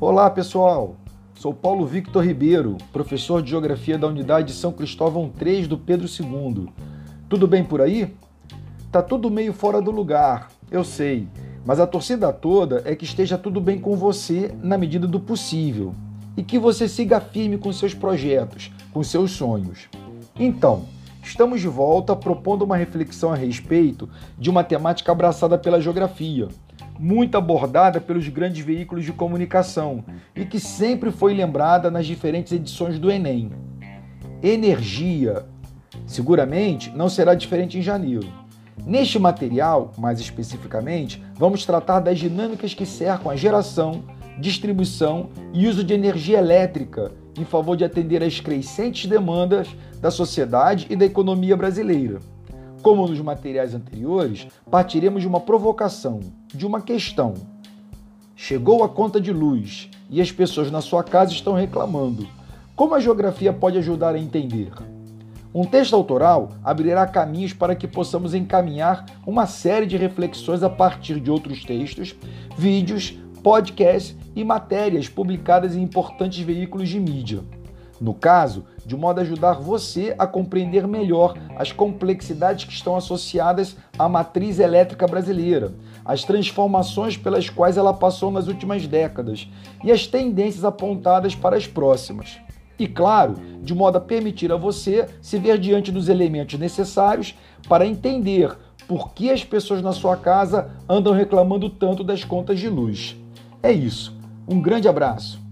Olá, pessoal. Sou Paulo Victor Ribeiro, professor de Geografia da Unidade São Cristóvão 3 do Pedro II. Tudo bem por aí? Tá tudo meio fora do lugar, eu sei, mas a torcida toda é que esteja tudo bem com você na medida do possível e que você siga firme com seus projetos, com seus sonhos. Então, estamos de volta propondo uma reflexão a respeito de uma temática abraçada pela geografia muito abordada pelos grandes veículos de comunicação e que sempre foi lembrada nas diferentes edições do Enem. Energia. Seguramente não será diferente em janeiro. Neste material, mais especificamente, vamos tratar das dinâmicas que cercam a geração, distribuição e uso de energia elétrica em favor de atender às crescentes demandas da sociedade e da economia brasileira. Como nos materiais anteriores, partiremos de uma provocação, de uma questão. Chegou a conta de luz e as pessoas na sua casa estão reclamando. Como a geografia pode ajudar a entender? Um texto autoral abrirá caminhos para que possamos encaminhar uma série de reflexões a partir de outros textos, vídeos, podcasts e matérias publicadas em importantes veículos de mídia. No caso, de modo a ajudar você a compreender melhor as complexidades que estão associadas à matriz elétrica brasileira, as transformações pelas quais ela passou nas últimas décadas e as tendências apontadas para as próximas. E claro, de modo a permitir a você se ver diante dos elementos necessários para entender por que as pessoas na sua casa andam reclamando tanto das contas de luz. É isso. Um grande abraço.